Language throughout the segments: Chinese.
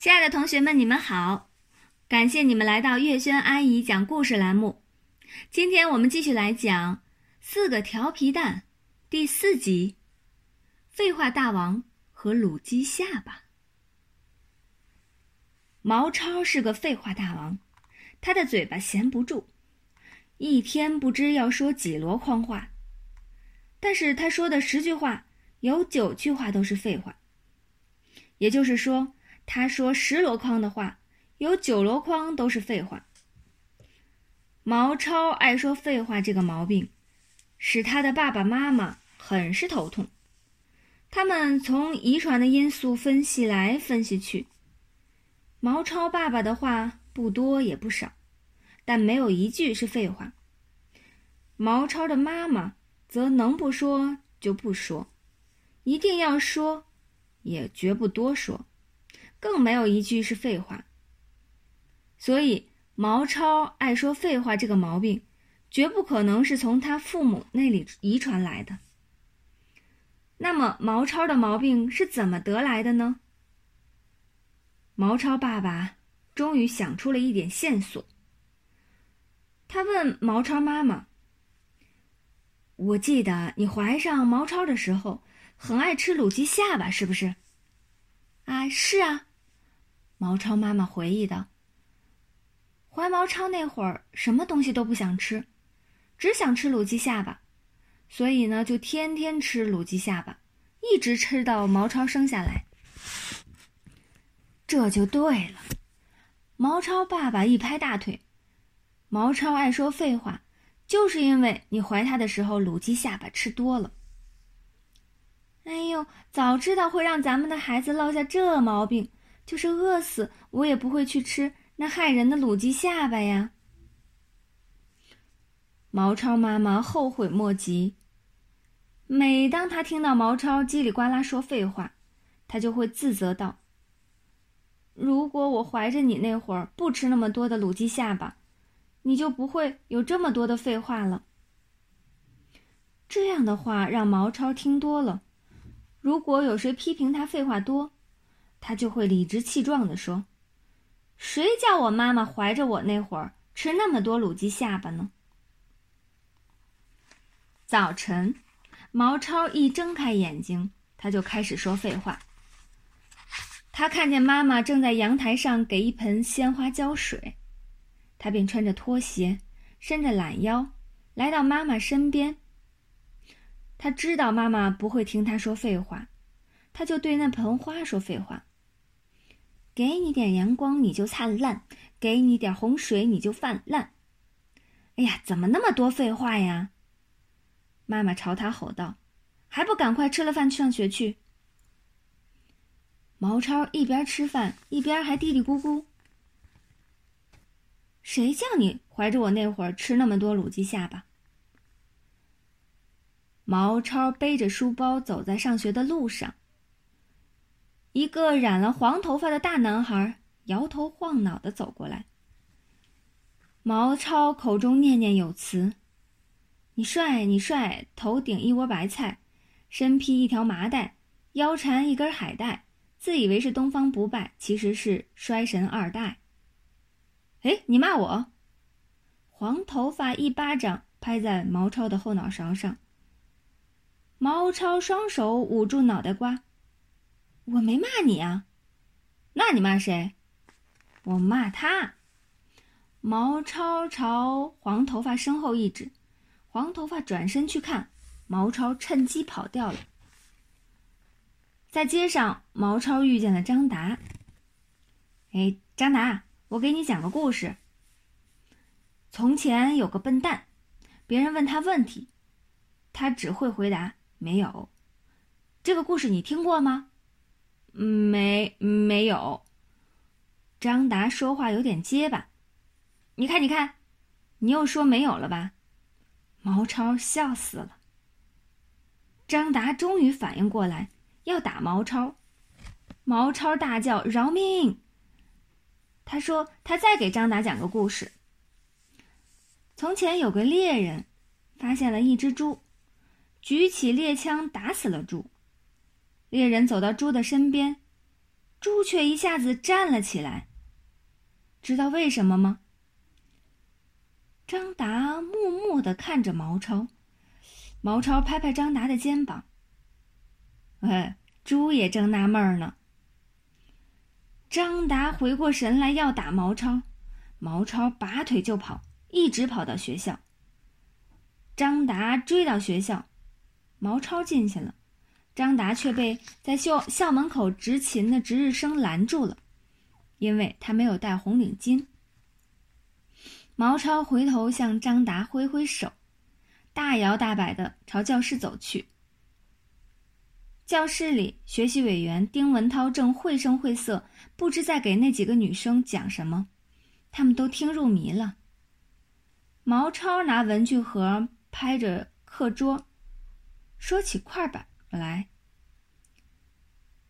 亲爱的同学们，你们好！感谢你们来到月轩阿姨讲故事栏目。今天我们继续来讲《四个调皮蛋》第四集：废话大王和卤鸡下巴。毛超是个废话大王，他的嘴巴闲不住，一天不知要说几箩筐话。但是他说的十句话，有九句话都是废话。也就是说。他说十箩筐的话，有九箩筐都是废话。毛超爱说废话这个毛病，使他的爸爸妈妈很是头痛。他们从遗传的因素分析来分析去。毛超爸爸的话不多也不少，但没有一句是废话。毛超的妈妈则能不说就不说，一定要说，也绝不多说。更没有一句是废话，所以毛超爱说废话这个毛病，绝不可能是从他父母那里遗传来的。那么毛超的毛病是怎么得来的呢？毛超爸爸终于想出了一点线索。他问毛超妈妈：“我记得你怀上毛超的时候，很爱吃卤鸡下巴，是不是？”“啊，是啊。”毛超妈妈回忆道：“怀毛超那会儿，什么东西都不想吃，只想吃卤鸡下巴，所以呢，就天天吃卤鸡下巴，一直吃到毛超生下来。这就对了。”毛超爸爸一拍大腿：“毛超爱说废话，就是因为你怀他的时候卤鸡下巴吃多了。哎呦，早知道会让咱们的孩子落下这毛病。”就是饿死我也不会去吃那害人的卤鸡下巴呀！毛超妈妈后悔莫及。每当她听到毛超叽里呱啦说废话，她就会自责道：“如果我怀着你那会儿不吃那么多的卤鸡下巴，你就不会有这么多的废话了。”这样的话让毛超听多了，如果有谁批评他废话多，他就会理直气壮地说：“谁叫我妈妈怀着我那会儿吃那么多卤鸡下巴呢？”早晨，毛超一睁开眼睛，他就开始说废话。他看见妈妈正在阳台上给一盆鲜花浇水，他便穿着拖鞋，伸着懒腰，来到妈妈身边。他知道妈妈不会听他说废话，他就对那盆花说废话。给你点阳光，你就灿烂；给你点洪水，你就泛滥。哎呀，怎么那么多废话呀？妈妈朝他吼道：“还不赶快吃了饭去上学去！”毛超一边吃饭一边还嘀嘀咕咕：“谁叫你怀着我那会儿吃那么多卤鸡下巴？”毛超背着书包走在上学的路上。一个染了黄头发的大男孩摇头晃脑的走过来。毛超口中念念有词：“你帅，你帅，头顶一窝白菜，身披一条麻袋，腰缠一根海带，自以为是东方不败，其实是衰神二代。”哎，你骂我！黄头发一巴掌拍在毛超的后脑勺上。毛超双手捂住脑袋瓜。我没骂你啊，那你骂谁？我骂他。毛超朝黄头发身后一指，黄头发转身去看，毛超趁机跑掉了。在街上，毛超遇见了张达。哎，张达，我给你讲个故事。从前有个笨蛋，别人问他问题，他只会回答没有。这个故事你听过吗？没没有。张达说话有点结巴，你看，你看，你又说没有了吧？毛超笑死了。张达终于反应过来，要打毛超。毛超大叫：“饶命！”他说：“他再给张达讲个故事。从前有个猎人，发现了一只猪，举起猎枪打死了猪。”猎人走到猪的身边，猪却一下子站了起来。知道为什么吗？张达默默的看着毛超，毛超拍拍张达的肩膀。哎，猪也正纳闷呢。张达回过神来要打毛超，毛超拔腿就跑，一直跑到学校。张达追到学校，毛超进去了，张达却被在校校门口执勤的值日生拦住了，因为他没有戴红领巾。毛超回头向张达挥挥手，大摇大摆的朝教室走去。教室里，学习委员丁文涛正绘声绘色，不知在给那几个女生讲什么，他们都听入迷了。毛超拿文具盒拍着课桌，说起块板来。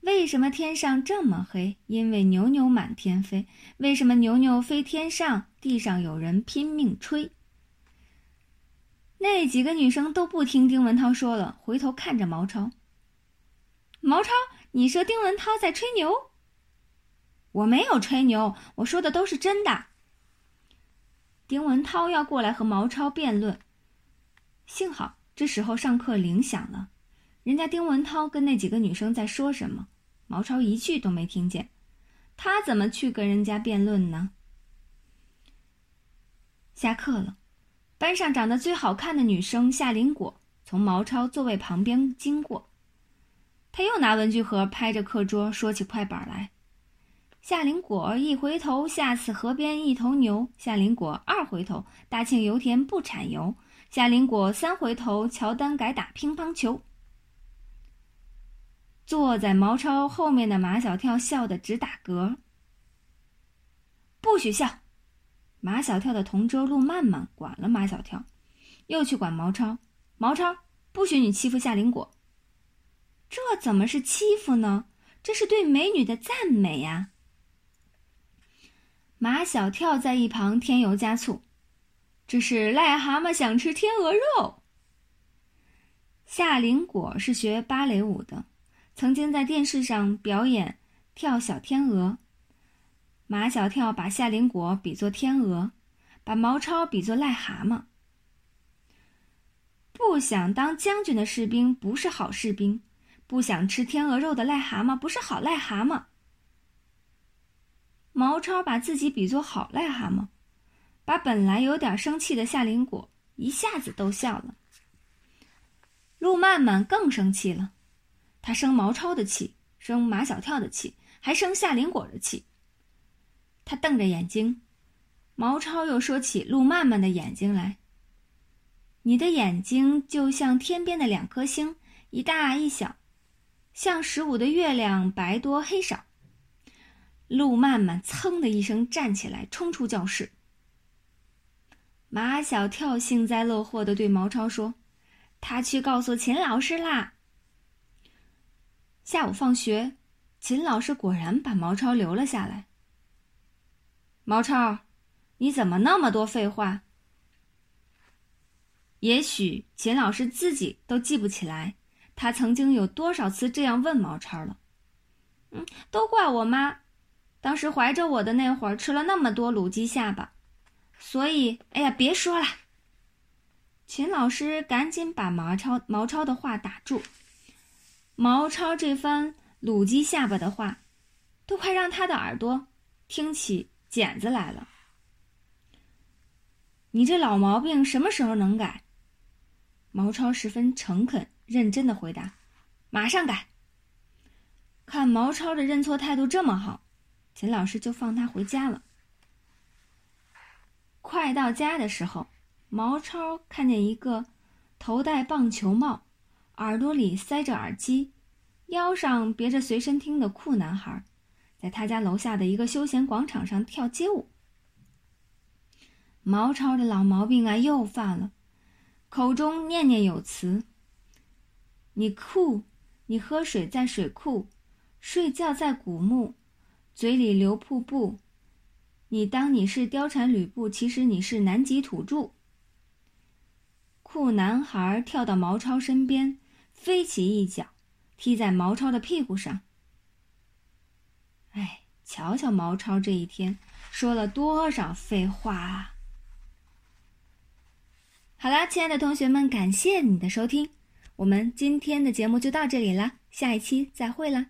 为什么天上这么黑？因为牛牛满天飞。为什么牛牛飞天上？地上有人拼命吹。那几个女生都不听丁文涛说了，回头看着毛超。毛超，你说丁文涛在吹牛？我没有吹牛，我说的都是真的。丁文涛要过来和毛超辩论，幸好这时候上课铃响了，人家丁文涛跟那几个女生在说什么，毛超一句都没听见，他怎么去跟人家辩论呢？下课了，班上长得最好看的女生夏林果从毛超座位旁边经过。他又拿文具盒拍着课桌，说起快板来。夏林果一回头，吓死河边一头牛；夏林果二回头，大庆油田不产油；夏林果三回头，乔丹改打乒乓球。坐在毛超后面的马小跳笑得直打嗝。不许笑！马小跳的同桌陆曼曼管了马小跳，又去管毛超。毛超，不许你欺负夏林果。这怎么是欺负呢？这是对美女的赞美呀！马小跳在一旁添油加醋：“这是癞蛤蟆想吃天鹅肉。”夏林果是学芭蕾舞的，曾经在电视上表演跳小天鹅。马小跳把夏林果比作天鹅，把毛超比作癞蛤蟆。不想当将军的士兵不是好士兵。不想吃天鹅肉的癞蛤蟆不是好癞蛤蟆。毛超把自己比作好癞蛤蟆，把本来有点生气的夏林果一下子逗笑了。陆曼曼更生气了，他生毛超的气，生马小跳的气，还生夏林果的气。他瞪着眼睛，毛超又说起陆曼曼的眼睛来：“你的眼睛就像天边的两颗星，一大一小。”像十五的月亮，白多黑少。陆曼曼噌的一声站起来，冲出教室。马小跳幸灾乐祸的对毛超说：“他去告诉秦老师啦。”下午放学，秦老师果然把毛超留了下来。毛超，你怎么那么多废话？也许秦老师自己都记不起来。他曾经有多少次这样问毛超了？嗯，都怪我妈，当时怀着我的那会儿吃了那么多卤鸡下巴，所以，哎呀，别说了。秦老师赶紧把毛超毛超的话打住。毛超这番卤鸡下巴的话，都快让他的耳朵听起茧子来了。你这老毛病什么时候能改？毛超十分诚恳。认真的回答：“马上改。”看毛超的认错态度这么好，秦老师就放他回家了。快到家的时候，毛超看见一个头戴棒球帽、耳朵里塞着耳机、腰上别着随身听的酷男孩，在他家楼下的一个休闲广场上跳街舞。毛超的老毛病啊，又犯了，口中念念有词。你酷，你喝水在水库，睡觉在古墓，嘴里流瀑布。你当你是貂蝉吕布，其实你是南极土著。酷男孩跳到毛超身边，飞起一脚，踢在毛超的屁股上。哎，瞧瞧毛超这一天说了多少废话啊！好啦，亲爱的同学们，感谢你的收听，我们今天的节目就到这里了，下一期再会啦。